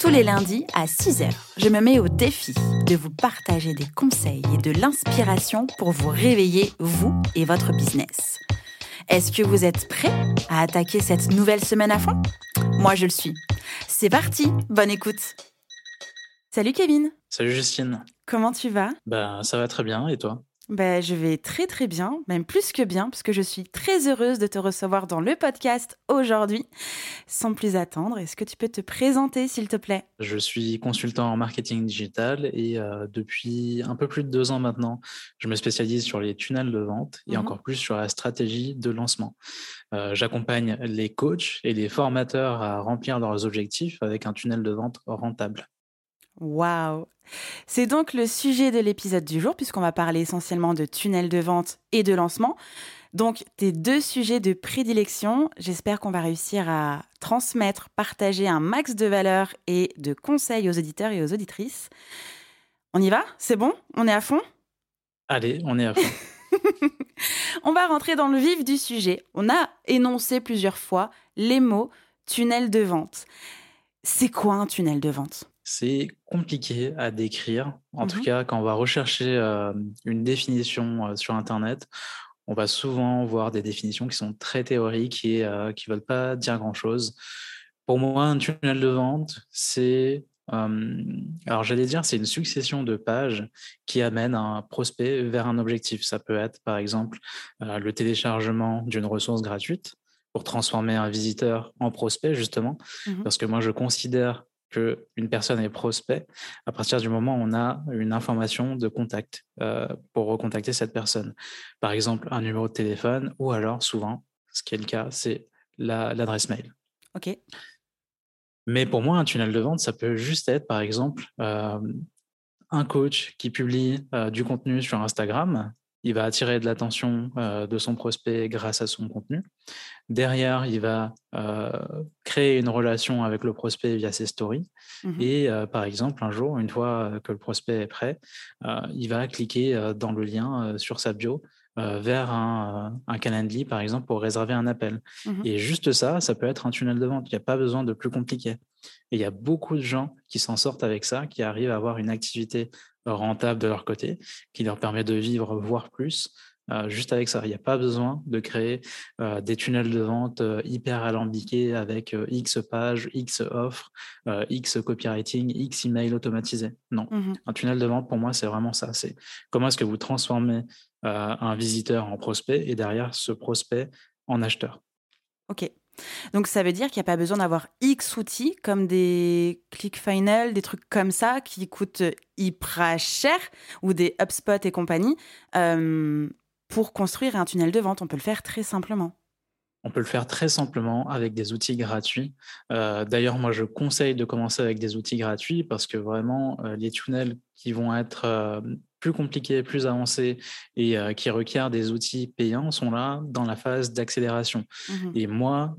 Tous les lundis à 6h, je me mets au défi de vous partager des conseils et de l'inspiration pour vous réveiller, vous et votre business. Est-ce que vous êtes prêts à attaquer cette nouvelle semaine à fond? Moi, je le suis. C'est parti, bonne écoute. Salut Kevin. Salut Justine. Comment tu vas? Ben ça va très bien et toi? Ben, je vais très très bien, même plus que bien, parce que je suis très heureuse de te recevoir dans le podcast aujourd'hui. Sans plus attendre, est-ce que tu peux te présenter, s'il te plaît? Je suis consultant en marketing digital et euh, depuis un peu plus de deux ans maintenant, je me spécialise sur les tunnels de vente et Mhm. encore plus sur la stratégie de lancement. Euh, J'accompagne les coachs et les formateurs à remplir leurs objectifs avec un tunnel de vente rentable. Waouh C'est donc le sujet de l'épisode du jour, puisqu'on va parler essentiellement de tunnel de vente et de lancement. Donc, tes deux sujets de prédilection, j'espère qu'on va réussir à transmettre, partager un max de valeur et de conseils aux auditeurs et aux auditrices. On y va? C'est bon? On est à fond? Allez, on est à fond. On va rentrer dans le vif du sujet. On a énoncé plusieurs fois les mots tunnel de vente. C'est quoi un tunnel de vente? C'est compliqué à décrire. En tout Mhm. cas, quand on va rechercher euh, une définition euh, sur Internet, on va souvent voir des définitions qui sont très théoriques et euh, qui ne veulent pas dire grand-chose. Pour moi, un tunnel de vente, c'est, alors j'allais dire, c'est une succession de pages qui amènent un prospect vers un objectif. Ça peut être, par exemple, le téléchargement d'une ressource gratuite pour transformer un visiteur en prospect, justement, Mhm. parce que moi, je considère qu'une personne est prospect à partir du moment où on a une information de contact euh, pour recontacter cette personne. Par exemple, un numéro de téléphone ou alors, souvent, ce qui est le cas, c'est la- l'adresse mail. Ok. Mais pour moi, un tunnel de vente, ça peut juste être, par exemple, euh, un coach qui publie euh, du contenu sur Instagram. Il va attirer de l'attention euh, de son prospect grâce à son contenu. Derrière, il va euh, créer une relation avec le prospect via ses stories. Mhm. Et euh, par exemple, un jour, une fois que le prospect est prêt, il va cliquer dans le lien sur sa bio euh, vers un, euh, un Calendly, par exemple, pour réserver un appel. Mhm. Et juste ça, ça peut être un tunnel de vente. Il n'y a pas besoin de plus compliqué. Et il y a beaucoup de gens qui s'en sortent avec ça, qui arrivent à avoir une activité rentable de leur côté, qui leur permet de vivre, voire plus, euh, juste avec ça. Il n'y a pas besoin de créer euh, des tunnels de vente euh, hyper alambiqués avec X pages, X offres, X copywriting, X email automatisé. Non. Mhm. Un tunnel de vente, pour moi, c'est vraiment ça. C'est comment est-ce que vous transformez un visiteur en prospect et derrière ce prospect en acheteur. Ok. Donc ça veut dire qu'il n'y a pas besoin d'avoir X outils comme des ClickFunnels, des trucs comme ça qui coûtent hyper cher ou des HubSpot et compagnie euh, pour construire un tunnel de vente. On peut le faire très simplement. On peut le faire très simplement avec des outils gratuits. Euh, D'ailleurs, moi, je conseille de commencer avec des outils gratuits parce que vraiment, euh, les tunnels qui vont être euh, plus compliqués, plus avancés et qui requièrent des outils payants sont là dans la phase d'accélération. Mhm. Et moi,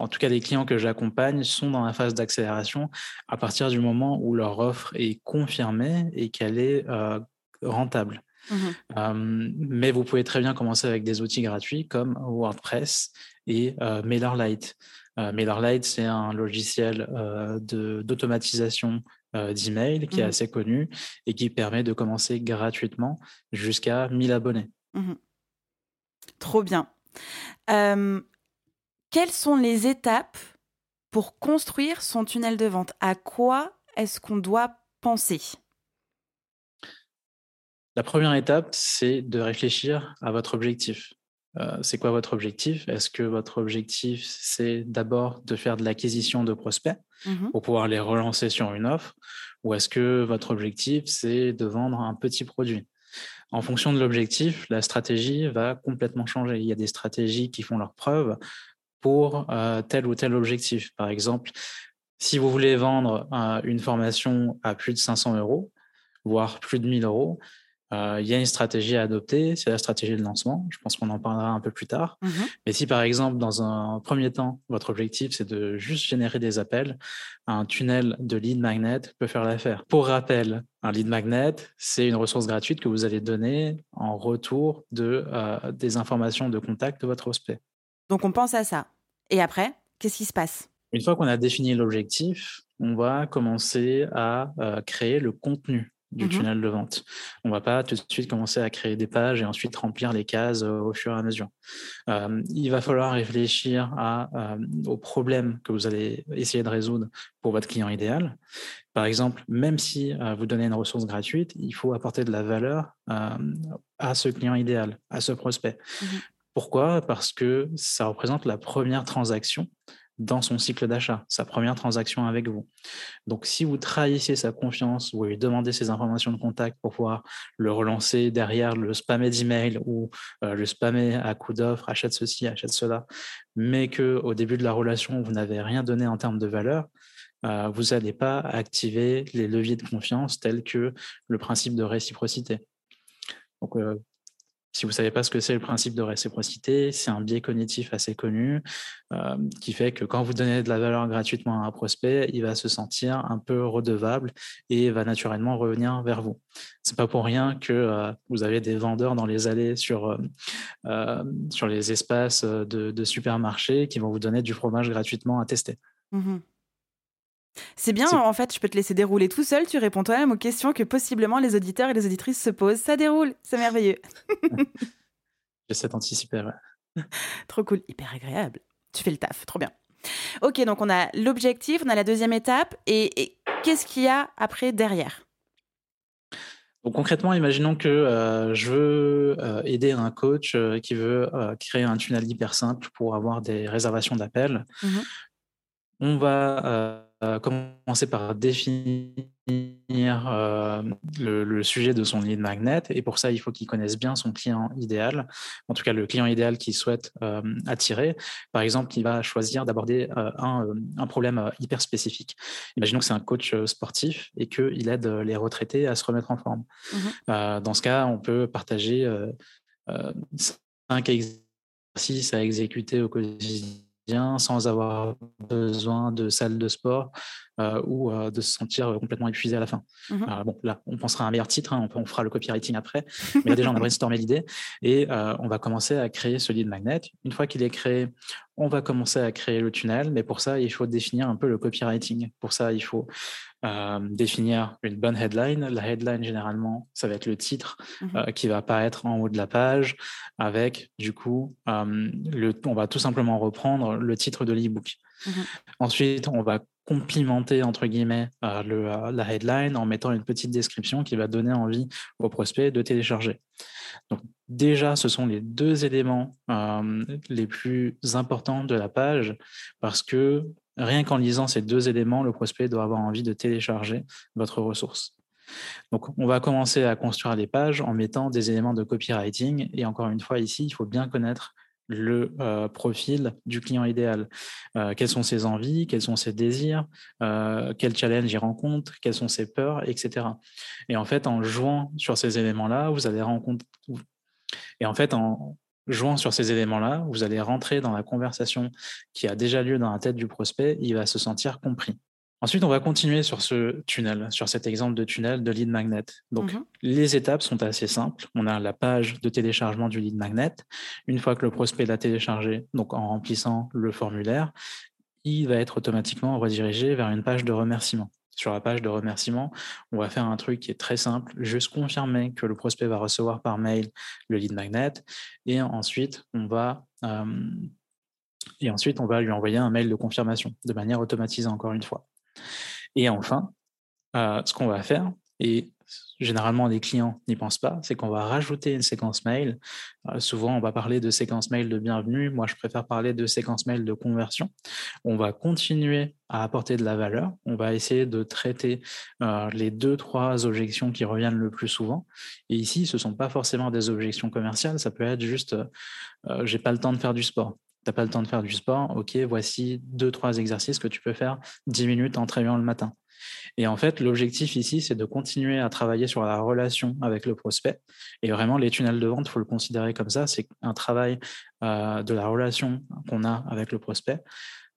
en tout cas, les clients que j'accompagne sont dans la phase d'accélération à partir du moment où leur offre est confirmée et qu'elle est euh, rentable. Mhm. Euh, mais vous pouvez très bien commencer avec des outils gratuits comme WordPress et euh, MailerLite. Euh, MailerLite, c'est un logiciel de- d'automatisation d'email qui est Mhm. assez connu et qui permet de commencer gratuitement jusqu'à 1000 abonnés. Mhm. Trop bien. Quelles sont les étapes pour construire son tunnel de vente? À quoi est-ce qu'on doit penser? La première étape, c'est de réfléchir à votre objectif. Euh, c'est quoi votre objectif? Est-ce que votre objectif, c'est d'abord de faire de l'acquisition de prospects Mhm. pour pouvoir les relancer sur une offre? Ou est-ce que votre objectif, c'est de vendre un petit produit? En fonction de l'objectif, la stratégie va complètement changer. Il y a des stratégies qui font leur preuve pour euh, tel ou tel objectif. Par exemple, Si vous voulez vendre une formation à plus de 500 euros, voire plus de 1000 euros, euh, il y a une stratégie à adopter, c'est la stratégie de lancement. Je pense qu'on en parlera un peu plus tard. Mmh Mais si par exemple, dans un premier temps, votre objectif, c'est de juste générer des appels, un tunnel de lead magnet peut faire l'affaire. Pour rappel, un lead magnet, c'est une ressource gratuite que vous allez donner en retour de, euh, des informations de contact de votre prospect. Donc on pense à ça. Et après, qu'est-ce qui se passe? Une fois qu'on a défini l'objectif, on va commencer à euh, créer le contenu du mmh tunnel de vente. On ne va pas tout de suite commencer à créer des pages et ensuite remplir les cases euh, au fur et à mesure. Euh, il va falloir réfléchir à, euh, aux problèmes que vous allez essayer de résoudre pour votre client idéal. Par exemple, même si vous donnez une ressource gratuite, il faut apporter de la valeur à ce client idéal, à ce prospect. Mmh Pourquoi? Parce que ça représente la première transaction dans son cycle d'achat, sa première transaction avec vous. Donc, si vous trahissez sa confiance, vous lui demandez ses informations de contact pour pouvoir le relancer derrière, le spammer d'email ou euh, le spammer à coup d'offre, achète ceci, achète cela, mais que au début de la relation, vous n'avez rien donné en termes de valeur, euh, vous n'allez pas activer les leviers de confiance tels que le principe de réciprocité. Donc, euh, si vous ne savez pas ce que c'est le principe de réciprocité, c'est un biais cognitif assez connu euh, qui fait que quand vous donnez de la valeur gratuitement à un prospect, il va se sentir un peu redevable et va naturellement revenir vers vous. C'est pas pour rien que euh, vous avez des vendeurs dans les allées sur, euh, sur les espaces de, supermarchés qui vont vous donner du fromage gratuitement à tester. Mmh c'est bien, en fait, je peux te laisser dérouler tout seul, tu réponds toi-même aux questions que possiblement les auditeurs et les auditrices se posent. Ça déroule, c'est merveilleux. J'essaie d'anticiper, Trop cool, hyper agréable. Tu fais le taf, trop bien. Ok, donc on a l'objectif, on a la deuxième étape, et, qu'est-ce qu'il y a après derrière? Donc concrètement, imaginons que euh, je veux euh, aider un coach euh, qui veut créer un tunnel hyper simple pour avoir des réservations d'appels. Mmh on va euh, commencer par définir euh, le, sujet de son lead magnet. Et pour ça, il faut qu'il connaisse bien son client idéal, en tout cas le client idéal qu'il souhaite euh, attirer. Par exemple, il va choisir d'aborder un, un, problème hyper spécifique. Imaginons que c'est un coach sportif et qu'il aide les retraités à se remettre en forme. Mmh dans ce cas, on peut partager cinq exercices à exécuter au quotidien sans avoir besoin de salle de sport euh, ou euh, de se sentir complètement épuisé à la fin. Mmh bon, là, on pensera à un meilleur titre, hein, on, fera le copywriting après, mais là déjà, on a brainstormé l'idée et euh, on va commencer à créer ce lead magnet. Une fois qu'il est créé, on va commencer à créer le tunnel, mais pour ça, il faut définir un peu le copywriting. Pour ça, il faut définir une bonne headline. La headline, généralement, ça va être le titre mmh qui va apparaître en haut de la page avec, du coup, le, on va tout simplement reprendre le titre de l'ebook. Mmh Ensuite, on va complimenter entre guillemets euh, le, euh, la headline en mettant une petite description qui va donner envie au prospect de télécharger. Donc déjà, ce sont les deux éléments euh, les plus importants de la page parce que rien qu'en lisant ces deux éléments, le prospect doit avoir envie de télécharger votre ressource. Donc, on va commencer à construire les pages en mettant des éléments de copywriting. Et encore une fois, ici, il faut bien connaître le euh, profil du client idéal. Euh, quelles sont ses envies, quels sont ses désirs, euh, quels challenges il rencontre, quelles sont ses peurs, etc. Et en fait, en jouant sur ces éléments-là, vous allez rencontrer. Et en fait, en jouant sur ces éléments-là, vous allez rentrer dans la conversation qui a déjà lieu dans la tête du prospect. Il va se sentir compris. Ensuite, on va continuer sur ce tunnel, sur cet exemple de tunnel de lead magnet. Donc, mhm. les étapes sont assez simples. On a la page de téléchargement du lead magnet. Une fois que le prospect l'a téléchargé, donc en remplissant le formulaire, il va être automatiquement redirigé vers une page de remerciement. Sur la page de remerciement, on va faire un truc qui est très simple, juste confirmer que le prospect va recevoir par mail le lead magnet et ensuite on va euh, et ensuite on va lui envoyer un mail de confirmation de manière automatisée encore une fois. Et enfin, euh, ce qu'on va faire, et généralement les clients n'y pensent pas, c'est qu'on va rajouter une séquence mail. Euh, souvent, on va parler de séquence mail de bienvenue. Moi, je préfère parler de séquence mail de conversion. On va continuer à apporter de la valeur. On va essayer de traiter euh, les deux, trois objections qui reviennent le plus souvent. Et ici, ce ne sont pas forcément des objections commerciales. Ça peut être juste, j'ai pas le temps de faire du sport n'as pas le temps de faire du sport, ok, voici deux, trois exercices que tu peux faire 10 minutes en travaillant le matin. Et en fait, l'objectif ici, c'est de continuer à travailler sur la relation avec le prospect. Et vraiment, les tunnels de vente, il faut le considérer comme ça, c'est un travail euh, de la relation qu'on a avec le prospect.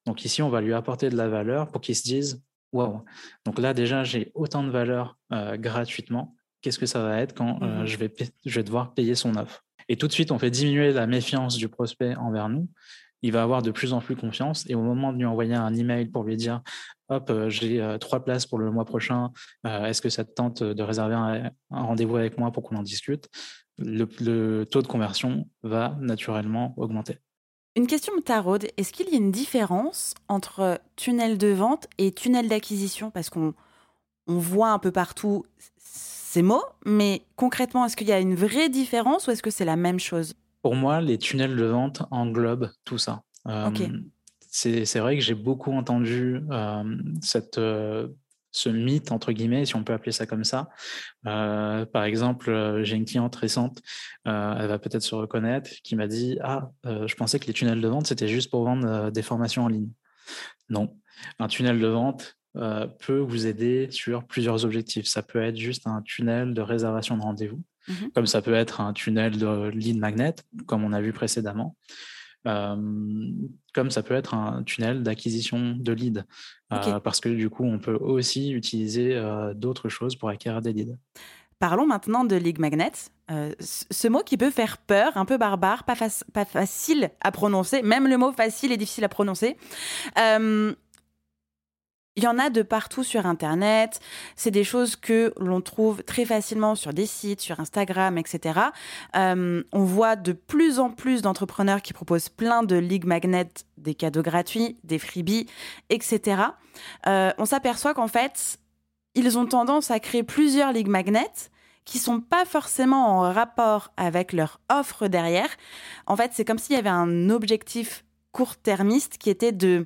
Donc ici, on va lui apporter de la valeur pour qu'il se dise, wow, donc là déjà, j'ai autant de valeur euh, gratuitement. Qu'est-ce que ça va être quand euh, mmh je, vais je vais devoir payer son offre? Et tout de suite, on fait diminuer la méfiance du prospect envers nous il va avoir de plus en plus confiance. Et au moment de lui envoyer un email pour lui dire Hop, euh, j'ai euh, trois places pour le mois prochain, euh, est-ce que ça te tente de réserver un, rendez-vous avec moi pour qu'on en discute? Le, taux de conversion va naturellement augmenter. Une question me taraude est-ce qu'il y a une différence entre tunnel de vente et tunnel d'acquisition? Parce qu'on on voit un peu partout ces mots, mais concrètement, est-ce qu'il y a une vraie différence ou est-ce que c'est la même chose? Pour moi, les tunnels de vente englobent tout ça. c'est vrai que j'ai beaucoup entendu cette, ce mythe, entre guillemets, si on peut appeler ça comme ça. par exemple, j'ai une cliente récente, elle va peut-être se reconnaître, qui m'a dit Ah, je pensais que les tunnels de vente, c'était juste pour vendre des formations en ligne. Non, un tunnel de vente, peut vous aider sur plusieurs objectifs. Ça peut être juste un tunnel de réservation de rendez-vous. Mmh comme ça peut être un tunnel de lead magnet, comme on a vu précédemment. comme ça peut être un tunnel d'acquisition de leads, euh, parce que du coup, on peut aussi utiliser euh, d'autres choses pour acquérir des leads. Parlons maintenant de lead magnet. Euh, ce mot qui peut faire peur, un peu barbare, pas, pas, facile à prononcer, même le mot facile est difficile à prononcer. Il y en a de partout sur Internet. C'est des choses que l'on trouve très facilement sur des sites, sur Instagram, etc. Euh, on voit de plus en plus d'entrepreneurs qui proposent plein de League Magnet, des cadeaux gratuits, des freebies, etc. Euh, on s'aperçoit qu'en fait, ils ont tendance à créer plusieurs League Magnets qui sont pas forcément en rapport avec leur offre derrière. En fait, c'est comme s'il y avait un objectif court-termiste qui était de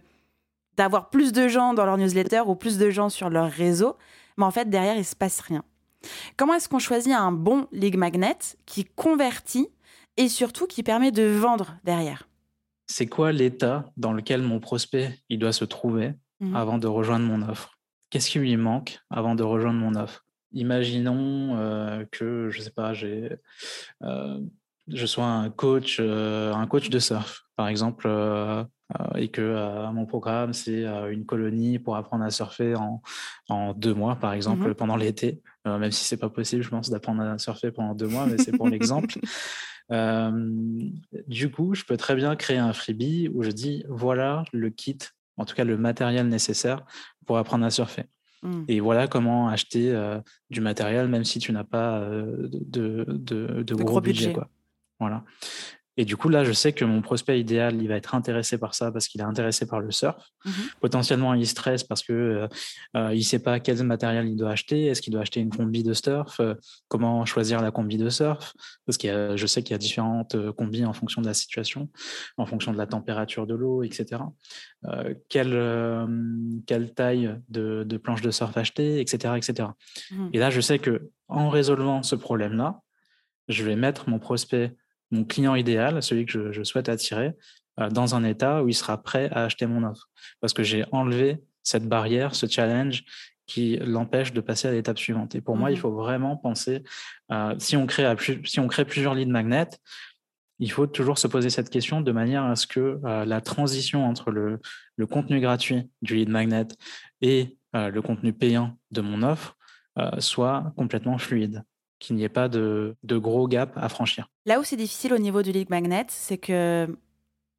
d'avoir plus de gens dans leur newsletter ou plus de gens sur leur réseau, mais en fait, derrière, il ne se passe rien. Comment est-ce qu'on choisit un bon lead magnet qui convertit et surtout qui permet de vendre derrière? C'est quoi l'état dans lequel mon prospect il doit se trouver mmh. avant de rejoindre mon offre? Qu'est-ce qui lui manque avant de rejoindre mon offre? Imaginons euh, que, je sais pas, j'ai, euh, je sois un coach, euh, un coach de surf, par exemple, et que euh, mon programme, c'est euh, une colonie pour apprendre à surfer en, en deux mois, par exemple, mmh pendant l'été, même si c'est pas possible, je pense, d'apprendre à surfer pendant deux mois, mais c'est pour l'exemple. du coup, je peux très bien créer un freebie où je dis voilà le kit, en tout cas le matériel nécessaire pour apprendre à surfer. Mmh. Et voilà comment acheter du matériel, même si tu n'as pas de, de, de, gros, budget. Quoi. Voilà. Et du coup, là, je sais que mon prospect idéal, il va être intéressé par ça parce qu'il est intéressé par le surf. Mmh Potentiellement, il stresse parce que euh, euh, il ne sait pas quel matériel il doit acheter. Est-ce qu'il doit acheter une combi de surf? Euh, Comment choisir la combi de surf? Parce que je sais qu'il y a différentes combis en fonction de la situation, en fonction de la température de l'eau, etc. quelle, quelle taille de, de, planche de surf acheter, etc., etc. Mmh. Et là, je sais que en résolvant ce problème-là, je vais mettre mon prospect mon client idéal, celui que je, souhaite attirer, euh, dans un état où il sera prêt à acheter mon offre. Parce que j'ai enlevé cette barrière, ce challenge qui l'empêche de passer à l'étape suivante. Et pour moi, il mmh faut vraiment penser, euh, si, on crée si on crée plusieurs leads magnets, il faut toujours se poser cette question de manière à ce que euh, la transition entre le, le, contenu gratuit du lead magnet et le contenu payant de mon offre soit complètement fluide qu'il n'y ait pas de, gros gap à franchir. Là où c'est difficile au niveau du lead magnet, c'est que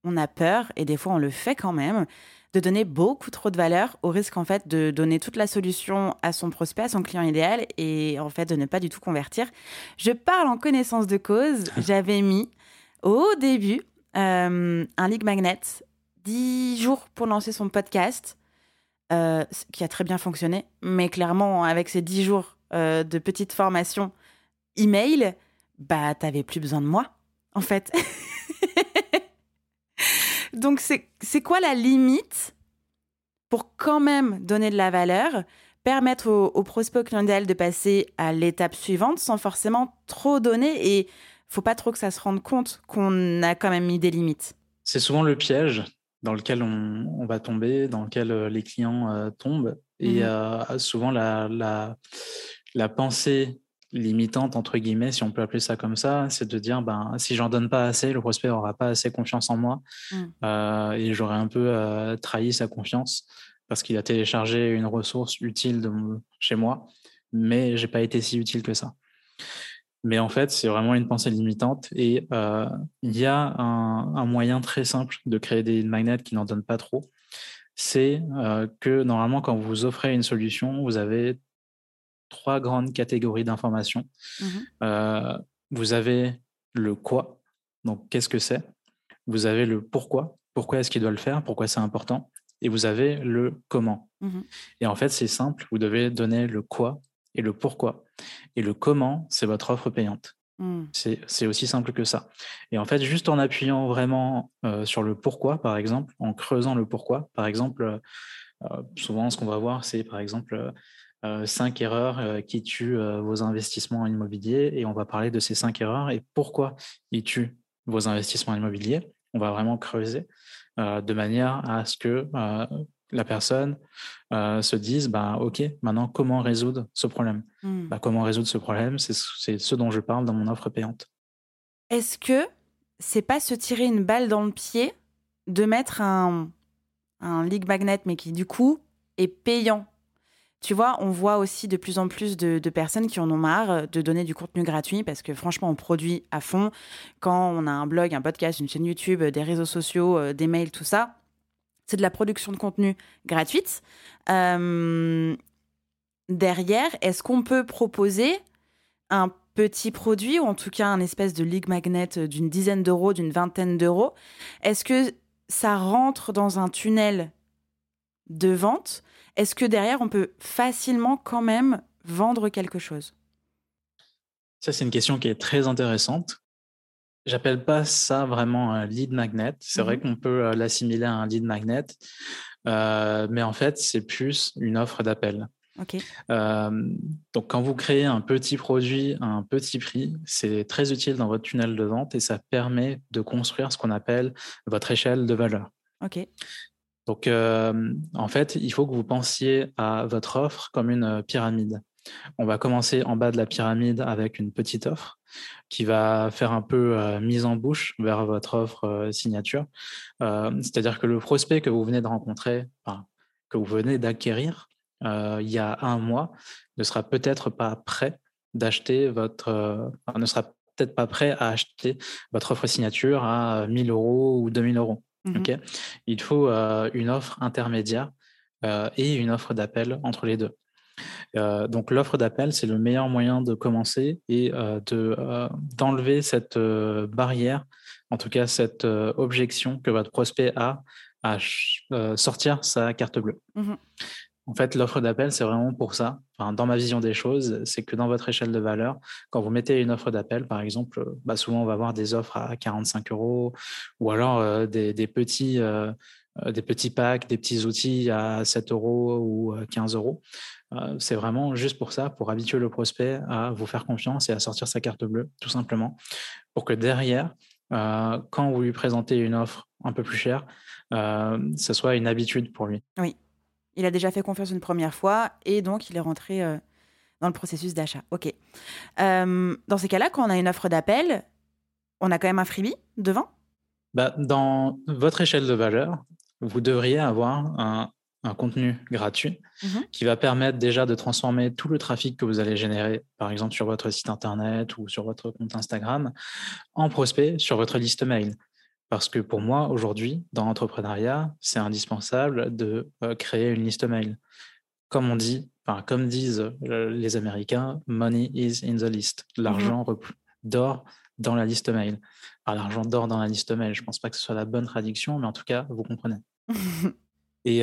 on a peur, et des fois on le fait quand même, de donner beaucoup trop de valeur au risque en fait de donner toute la solution à son prospect, à son client idéal, et en fait de ne pas du tout convertir. Je parle en connaissance de cause. J'avais mis au début euh, un lead magnet, 10 jours pour lancer son podcast, euh, qui a très bien fonctionné, mais clairement avec ces 10 jours euh, de petite formation email, bah, t'avais plus besoin de moi, en fait. Donc, c'est quoi la limite pour quand même donner de la valeur, permettre au, au prospect client de passer à l'étape suivante sans forcément trop donner et faut pas trop que ça se rende compte qu'on a quand même mis des limites? c'est souvent le piège dans lequel on, va tomber, dans lequel les clients tombent. Et mmh souvent, la, la, la pensée limitante, entre guillemets, si on peut appeler ça comme ça, c'est de dire, ben, si j'en donne pas assez, le prospect aura pas assez confiance en moi mmh. et j'aurais un peu trahi sa confiance parce qu'il a téléchargé une ressource utile de, chez moi, mais j'ai pas été si utile que ça. Mais en fait, c'est vraiment une pensée limitante et il y a un, moyen très simple de créer des magnets qui n'en donnent pas trop. C'est que normalement, quand vous offrez une solution, vous avez trois grandes catégories d'informations. Mmh vous avez le quoi, donc qu'est-ce que c'est. Vous avez le pourquoi, pourquoi est-ce qu'il doit le faire, pourquoi c'est important. Et vous avez le comment. Mmh et en fait, c'est simple, vous devez donner le quoi et le pourquoi. Et le comment, c'est votre offre payante. Mmh. C'est aussi simple que ça. Et en fait, juste en appuyant vraiment sur le pourquoi, par exemple, en creusant le pourquoi, par exemple, souvent ce qu'on va voir, c'est par exemple cinq erreurs qui tuent vos investissements immobiliers et on va parler de ces cinq erreurs et pourquoi ils tuent vos investissements immobiliers. On va vraiment creuser de manière à ce que la personne euh, se dise bah, Ok, maintenant, comment résoudre ce problème? Mmh. bah, Comment résoudre ce problème? C'est ce dont je parle dans mon offre payante. Est-ce que c'est pas se tirer une balle dans le pied de mettre un, un magnet, mais qui du coup est payant? Tu vois, on voit aussi de plus en plus de, personnes qui en ont marre de donner du contenu gratuit parce que franchement, on produit à fond. Quand on a un blog, un podcast, une chaîne YouTube, des réseaux sociaux, euh, des mails, tout ça, c'est de la production de contenu gratuite. Euh, derrière, est-ce qu'on peut proposer un petit produit ou en tout cas un espèce de ligue magnet d'une dizaine d'euros, d'une vingtaine d'euros? Est-ce que ça rentre dans un tunnel de vente Est-ce que derrière, on peut facilement quand même vendre quelque chose? Ça, c'est une question qui est très intéressante. J'appelle pas ça vraiment un lead magnet. C'est vrai mmh qu'on peut euh, l'assimiler à un lead magnet, euh, mais en fait, c'est plus une offre d'appel. donc, quand vous créez un petit produit à un petit prix, c'est très utile dans votre tunnel de vente et ça permet de construire ce qu'on appelle votre échelle de valeur. Donc, en fait, il faut que vous pensiez à votre offre comme une pyramide. On va commencer en bas de la pyramide avec une petite offre qui va faire un peu euh, mise en bouche vers votre offre euh, signature. Euh, c'est-à-dire que le prospect que vous venez de rencontrer, que vous venez d'acquérir il y a un mois, ne sera peut-être pas prêt d'acheter votre, ne sera peut-être pas prêt à acheter votre offre signature à 1000 euros ou 2000 euros. Mmh Il faut une offre intermédiaire et une offre d'appel entre les deux. Euh, donc l'offre d'appel, c'est le meilleur moyen de commencer et de d'enlever cette barrière, en tout cas cette objection que votre prospect a à sortir sa carte bleue. Mmh en fait, l'offre d'appel, c'est vraiment pour ça. dans ma vision des choses, c'est que dans votre échelle de valeur, quand vous mettez une offre d'appel, par exemple, bah, souvent on va avoir des offres à 45 euros ou alors des, petits, des petits packs, des petits outils à 7 euros ou 15 euros. Euh, c'est vraiment juste pour ça, pour habituer le prospect à vous faire confiance et à sortir sa carte bleue, tout simplement, pour que derrière, euh, quand vous lui présentez une offre un peu plus chère, euh, ce soit une habitude pour lui. Oui, il a déjà fait confiance une première fois et donc il est rentré dans le processus d'achat. OK. dans ces cas-là, quand on a une offre d'appel, on a quand même un freebie devant? Bah, Dans votre échelle de valeur, vous devriez avoir un, un contenu gratuit mmh qui va permettre déjà de transformer tout le trafic que vous allez générer, par exemple sur votre site internet ou sur votre compte Instagram, en prospect sur votre liste mail. Parce que pour moi, aujourd'hui, dans l'entrepreneuriat, c'est indispensable de euh, créer une liste mail. Comme on dit, enfin, comme disent euh, les Américains, money is in the list. L'argent dort dans la liste mail. l'argent dort dans la liste mail. Je ne pense pas que ce soit la bonne traduction, mais en tout cas, vous comprenez. Et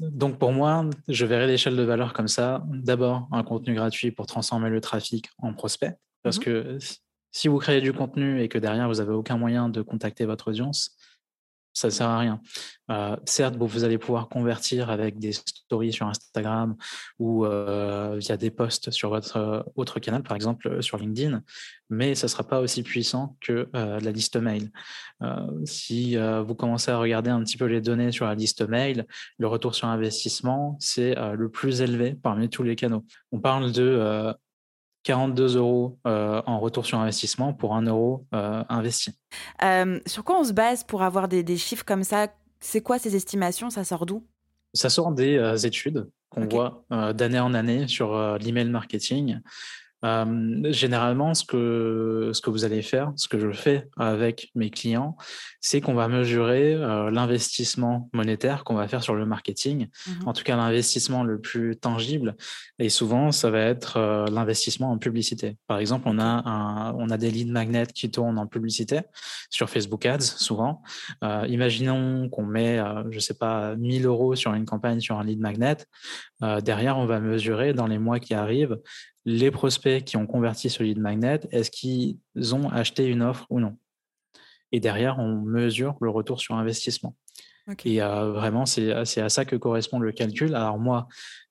donc pour moi, je verrai l'échelle de valeur comme ça. D'abord, un contenu gratuit pour transformer le trafic en prospect. Parce mmh que si vous créez du contenu et que derrière, vous n'avez aucun moyen de contacter votre audience, ça ne sert à rien. Euh, certes, vous allez pouvoir convertir avec des stories sur Instagram ou euh, via des posts sur votre euh, autre canal, par exemple sur LinkedIn, mais ça ne sera pas aussi puissant que la liste mail. si vous commencez à regarder un petit peu les données sur la liste mail, le retour sur investissement, c'est le plus élevé parmi tous les canaux. On parle de 42 euros euh, en retour sur investissement pour 1 euro euh, investi. Euh, sur quoi on se base pour avoir des, des chiffres comme ça? C'est quoi ces estimations? Ça sort d'où? Ça sort des études qu'on voit d'année en année sur l'email marketing. Euh, généralement, ce que, ce que vous allez faire, ce que je fais avec mes clients, c'est qu'on va mesurer euh, l'investissement monétaire qu'on va faire sur le marketing, mmh en tout cas l'investissement le plus tangible. Et souvent, ça va être euh, l'investissement en publicité. Par exemple, on a, un, on a des lead magnets qui tournent en publicité sur Facebook Ads, souvent. imaginons qu'on met, je ne sais pas, 1000 euros sur une campagne sur un lead magnet. derrière, on va mesurer dans les mois qui arrivent les prospects qui ont converti ce lead magnet, est-ce qu'ils ont acheté une offre ou non? Et derrière, on mesure le retour sur investissement. Et euh, vraiment, c'est à ça que correspond le calcul. Alors moi,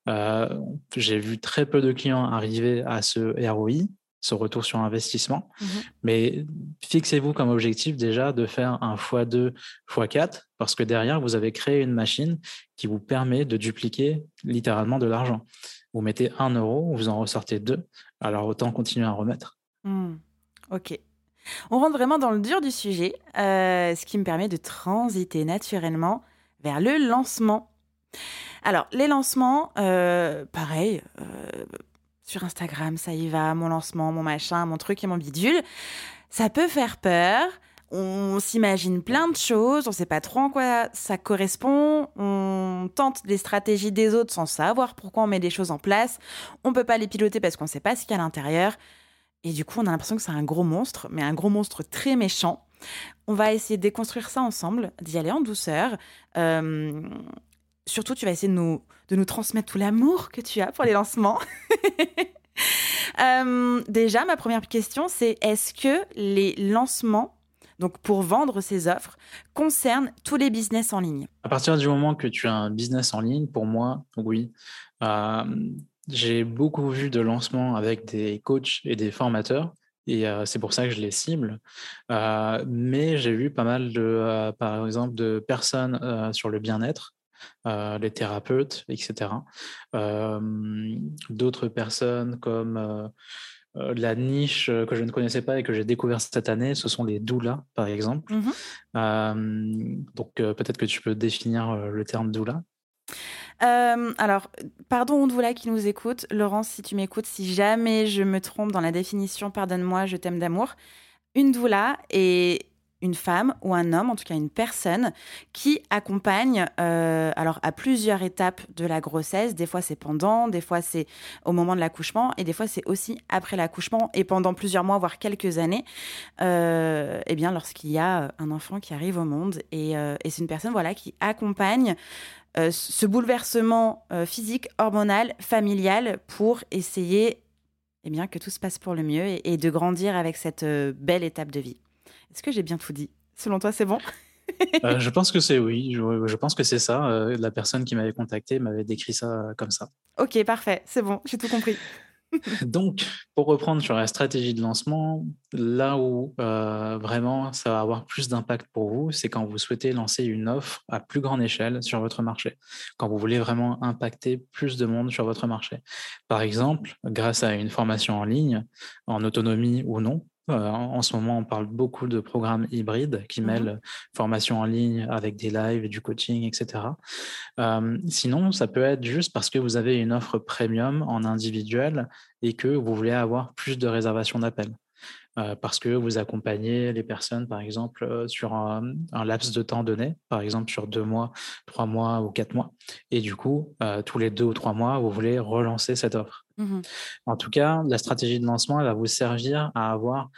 euh, j'ai vu très peu de clients arriver à ce ROI, ce retour sur investissement. Mmh Mais fixez-vous comme objectif déjà de faire un x2, x4, parce que derrière, vous avez créé une machine qui vous permet de dupliquer littéralement de l'argent vous mettez un euro, vous en ressortez deux, alors autant continuer à remettre. Hmm, ok. On rentre vraiment dans le dur du sujet, euh, ce qui me permet de transiter naturellement vers le lancement. Alors, les lancements, euh, pareil, euh, sur Instagram, ça y va, mon lancement, mon machin, mon truc et mon bidule. Ça peut faire peur on s'imagine plein de choses, on ne sait pas trop en quoi ça correspond, on tente des stratégies des autres sans savoir pourquoi on met des choses en place, on ne peut pas les piloter parce qu'on ne sait pas ce qu'il y a à l'intérieur, et du coup on a l'impression que c'est un gros monstre, mais un gros monstre très méchant. On va essayer de déconstruire ça ensemble, d'y aller en douceur. Euh, surtout, tu vas essayer de nous, de nous transmettre tout l'amour que tu as pour les lancements. Euh, déjà, ma première question, c'est est-ce que les lancements donc pour vendre ces offres, concerne tous les business en ligne À partir du moment que tu as un business en ligne, pour moi, oui. Euh, j'ai beaucoup vu de lancements avec des coachs et des formateurs. Et euh, c'est pour ça que je les cible. Euh, mais j'ai vu pas mal de, par exemple, de personnes sur le bien-être, les thérapeutes, etc. D'autres personnes comme la niche euh, que je ne connaissais pas et que j'ai découvert cette année, ce sont les doulas, par exemple. Mmh euh, donc peut-être que tu peux définir le terme doula. alors, pardon doula qui nous écoute. Laurence, si tu m'écoutes, si jamais je me trompe dans la définition, pardonne-moi, je t'aime d'amour. Une doula est une femme ou un homme, en tout cas une personne, qui accompagne euh, alors à plusieurs étapes de la grossesse. Des fois c'est pendant, des fois c'est au moment de l'accouchement, et des fois c'est aussi après l'accouchement et pendant plusieurs mois, voire quelques années. Euh, eh bien, lorsqu'il y a un enfant qui arrive au monde, et, euh, c'est une personne voilà qui accompagne ce bouleversement physique, hormonal, familial pour essayer eh bien, que tout se passe pour le mieux et de grandir avec cette belle étape de vie. Est-ce que j'ai bien tout dit? Selon toi, c'est bon? Euh, Je pense que c'est oui. Je, pense que c'est ça. Euh, la personne qui m'avait contacté m'avait décrit ça comme ça. Ok, parfait. C'est bon. J'ai tout compris. Donc, pour reprendre sur la stratégie de lancement, là où euh, vraiment ça va avoir plus d'impact pour vous, c'est quand vous souhaitez lancer une offre à plus grande échelle sur votre marché, quand vous voulez vraiment impacter plus de monde sur votre marché. Par exemple, grâce à une formation en ligne, en autonomie ou non, euh, en ce moment, on parle beaucoup de programmes hybrides qui mmh mêlent formation en ligne avec des lives, du coaching, etc. Euh, sinon, ça peut être juste parce que vous avez une offre premium en individuel et que vous voulez avoir plus de réservations d'appels. Euh, parce que vous accompagnez les personnes, par exemple, euh, sur un, laps de temps donné, par exemple sur deux mois, trois mois ou quatre mois. Et du coup, euh, tous les deux ou trois mois, vous voulez relancer cette offre. Mmh en tout cas, la stratégie de lancement, va vous servir à avoir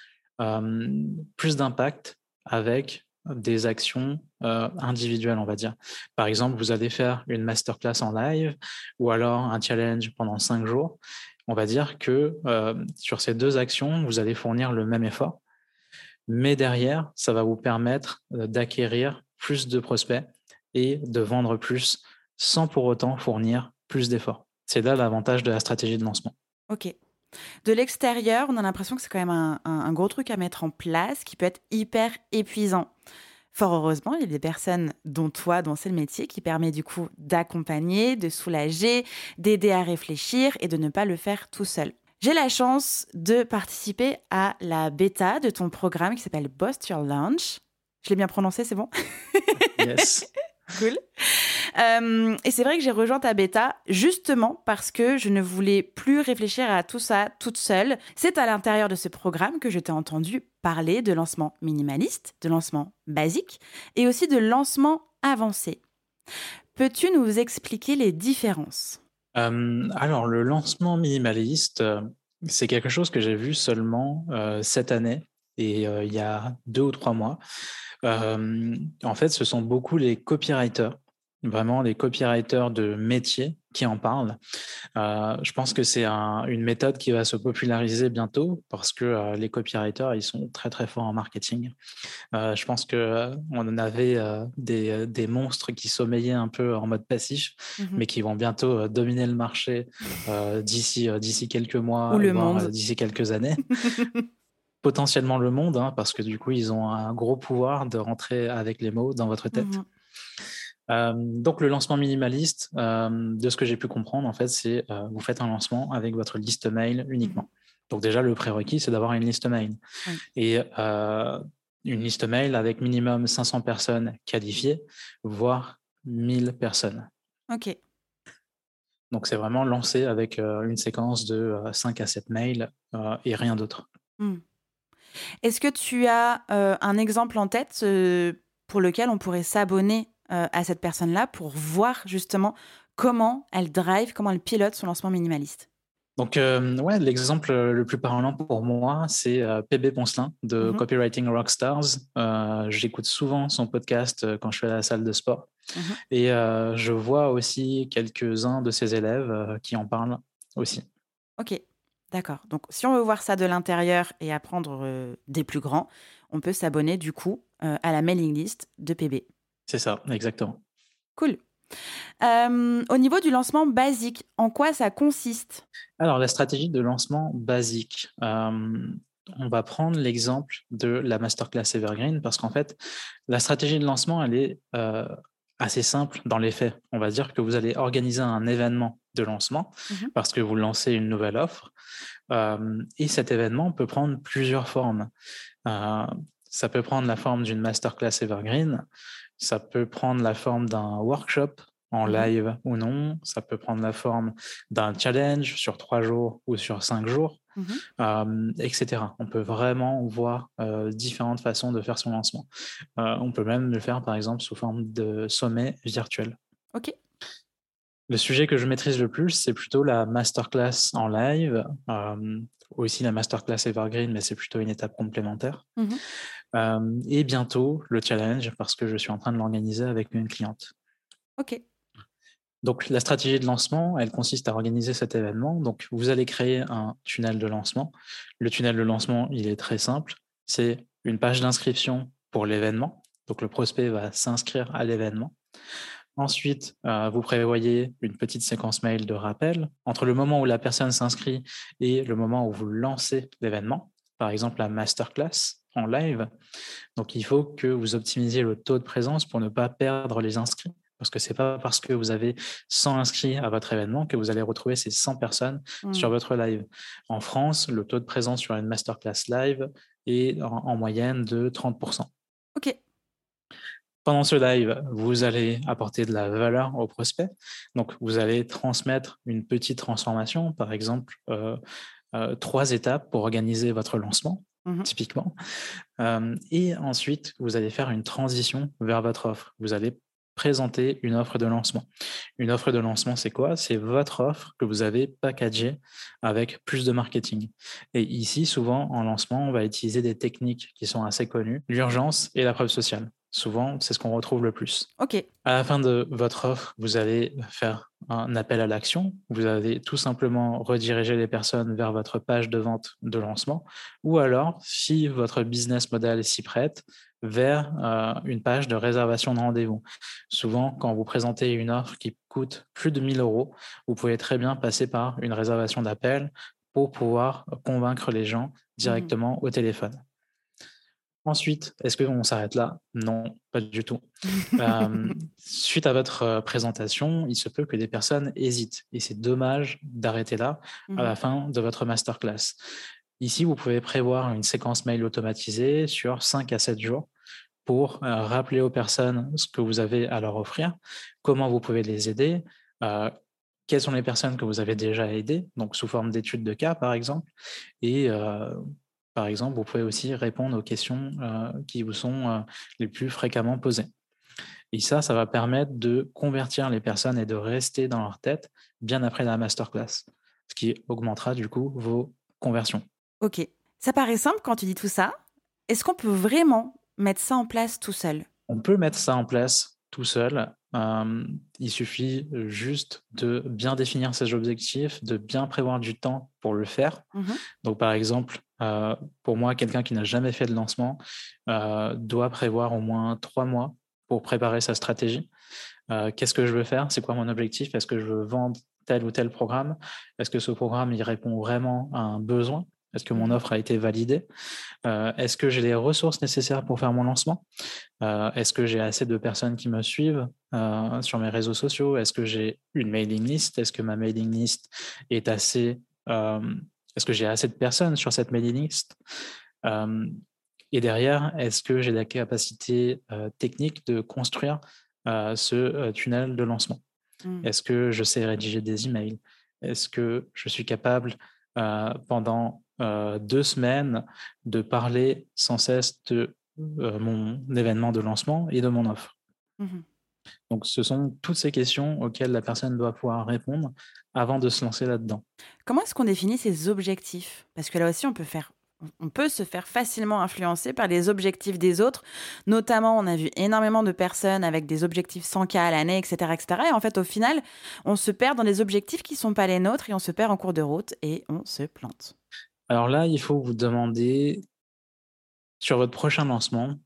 plus d'impact avec des actions individuelles, on va dire. Par exemple, vous allez faire une masterclass en live ou alors un challenge pendant cinq jours on va dire que sur ces deux actions, vous allez fournir le même effort, mais derrière, ça va vous permettre d'acquérir plus de prospects et de vendre plus sans pour autant fournir plus d'efforts. C'est là l'avantage de la stratégie de lancement. Ok. De l'extérieur, on a l'impression que c'est quand même un, un, gros truc à mettre en place qui peut être hyper épuisant. Fort heureusement, il y a des personnes, dont toi, dont c'est le métier, qui permet du coup d'accompagner, de soulager, d'aider à réfléchir et de ne pas le faire tout seul. J'ai la chance de participer à la bêta de ton programme qui s'appelle Bost Your Launch. Je l'ai bien prononcé, c'est bon? Yes. cool. Euh, et c'est vrai que j'ai rejoint ta bêta justement parce que je ne voulais plus réfléchir à tout ça toute seule. C'est à l'intérieur de ce programme que je t'ai entendu parler de lancement minimaliste, de lancement basique et aussi de lancement avancé. Peux-tu nous expliquer les différences? Euh, Alors, le lancement minimaliste, euh, c'est quelque chose que j'ai vu seulement cette année et il y a deux ou trois mois. en fait, ce sont beaucoup les copywriters vraiment les copywriters de métier qui en parlent. Euh, je pense que c'est une méthode qui va se populariser bientôt parce que euh, les copywriters, ils sont très très forts en marketing. Euh, je pense que on en avait des, des, monstres qui sommeillaient un peu en mode passif, mmh mais qui vont bientôt dominer le marché d'ici d'ici quelques mois, ou le monde, d'ici quelques années. potentiellement le monde, hein, parce que du coup, ils ont un gros pouvoir de rentrer avec les mots dans votre tête. Mmh euh, donc le lancement minimaliste, euh, de ce que j'ai pu comprendre, en fait, c'est euh, vous faites un lancement avec votre liste mail uniquement. Mmh donc déjà, le prérequis, c'est d'avoir une liste mail. Et une liste mail avec minimum 500 personnes qualifiées, voire 1000 personnes. OK. Donc c'est vraiment lancé avec une séquence de 5 à 7 mails et rien d'autre. Mmh. Est-ce que tu as un exemple en tête pour lequel on pourrait s'abonner euh, à cette personne-là pour voir justement comment elle drive, comment elle pilote son lancement minimaliste. Donc, euh, ouais, l'exemple le plus parlant pour moi, c'est euh, PB Poncelin de mhm. Copywriting Rockstars. J'écoute souvent son podcast quand je suis à la salle de sport. Mhm. Et je vois aussi quelques-uns de ses élèves qui en parlent aussi. Ok, d'accord. Donc, si on veut voir ça de l'intérieur et apprendre des plus grands, on peut s'abonner du coup à la mailing list de PB. C'est ça, exactement. Cool. Euh, au niveau du lancement basique, en quoi ça consiste? Alors, la stratégie de lancement basique, euh, on va prendre l'exemple de la masterclass Evergreen parce qu'en fait, la stratégie de lancement, elle est euh, assez simple dans les faits. On va dire que vous allez organiser un événement de lancement mhm. parce que vous lancez une nouvelle offre et cet événement peut prendre plusieurs formes. ça peut prendre la forme d'une masterclass Evergreen, ça peut prendre la forme d'un workshop en mmh live ou non. Ça peut prendre la forme d'un challenge sur trois jours ou sur cinq jours, mmh etc. On peut vraiment voir différentes façons de faire son lancement. on peut même le faire, par exemple, sous forme de sommet virtuel. OK. Le sujet que je maîtrise le plus, c'est plutôt la masterclass en live, aussi la masterclass Evergreen, mais c'est plutôt une étape complémentaire. Mmh et bientôt le challenge parce que je suis en train de l'organiser avec une cliente. OK. Donc la stratégie de lancement, elle consiste à organiser cet événement. Donc vous allez créer un tunnel de lancement. Le tunnel de lancement, il est très simple. C'est une page d'inscription pour l'événement. Donc le prospect va s'inscrire à l'événement. Ensuite, euh, vous prévoyez une petite séquence mail de rappel entre le moment où la personne s'inscrit et le moment où vous lancez l'événement, par exemple la masterclass en live. Donc, il faut que vous optimisiez le taux de présence pour ne pas perdre les inscrits. Parce que ce n'est pas parce que vous avez 100 inscrits à votre événement que vous allez retrouver ces 100 personnes mmh. sur votre live. En France, le taux de présence sur une masterclass live est en, moyenne de 30%. OK. Pendant ce live, vous allez apporter de la valeur au prospect. Donc, vous allez transmettre une petite transformation, par exemple, euh, euh, trois étapes pour organiser votre lancement. Mmh typiquement. et ensuite, vous allez faire une transition vers votre offre. Vous allez présenter une offre de lancement. Une offre de lancement, c'est quoi? C'est votre offre que vous avez packagée avec plus de marketing. Et ici, souvent, en lancement, on va utiliser des techniques qui sont assez connues, l'urgence et la preuve sociale. Souvent, c'est ce qu'on retrouve le plus. OK. À la fin de votre offre, vous allez faire un appel à l'action. Vous allez tout simplement rediriger les personnes vers votre page de vente de lancement. Ou alors, si votre business model s'y prête, vers une page de réservation de rendez-vous. Souvent, quand vous présentez une offre qui coûte plus de 1000 euros, vous pouvez très bien passer par une réservation d'appel pour pouvoir convaincre les gens mmh directement au téléphone. Ensuite, est-ce qu'on s'arrête là? Non, pas du tout. suite à votre présentation, il se peut que des personnes hésitent et c'est dommage d'arrêter là à la mmh fin de votre masterclass. Ici, vous pouvez prévoir une séquence mail automatisée sur 5 à 7 jours pour rappeler aux personnes ce que vous avez à leur offrir, comment vous pouvez les aider, quelles sont les personnes que vous avez déjà aidées, donc sous forme d'études de cas par exemple, et par exemple, vous pouvez aussi répondre aux questions euh, qui vous sont euh, les plus fréquemment posées. Et ça, ça va permettre de convertir les personnes et de rester dans leur tête bien après la masterclass, ce qui augmentera du coup vos conversions. Ok, ça paraît simple quand tu dis tout ça. Est-ce qu'on peut vraiment mettre ça en place tout seul? On peut mettre ça en place tout seul. Euh, il suffit juste de bien définir ses objectifs, de bien prévoir du temps pour le faire. Mmh Donc, par exemple, euh, pour moi, quelqu'un qui n'a jamais fait de lancement euh, doit prévoir au moins trois mois pour préparer sa stratégie. Qu'est-ce que je veux faire? C'est quoi mon objectif? Est-ce que je veux vendre tel ou tel programme? Est-ce que ce programme il répond vraiment à un besoin? Est-ce que mon offre a été validée? Est-ce que j'ai les ressources nécessaires pour faire mon lancement? Est-ce que j'ai assez de personnes qui me suivent sur mes réseaux sociaux? Est-ce que j'ai une mailing list? Est-ce que ma mailing list est assez est-ce que j'ai assez de personnes sur cette mailing list? Et derrière, est-ce que j'ai la capacité technique de construire ce tunnel de lancement? Mmh. Est-ce que je sais rédiger des emails? Est-ce que je suis capable pendant deux semaines de parler sans cesse de mon événement de lancement et de mon offre mmh donc, ce sont toutes ces questions auxquelles la personne doit pouvoir répondre avant de se lancer là-dedans. Comment est-ce qu'on définit ses objectifs? Parce que là aussi, on peut faire on peut se faire facilement influencer par les objectifs des autres. Notamment, on a vu énormément de personnes avec des objectifs 100K à l'année, etc., etc. Et en fait, au final, on se perd dans des objectifs qui ne sont pas les nôtres et on se perd en cours de route et on se plante. Alors là, il faut vous demander sur votre prochain lancement,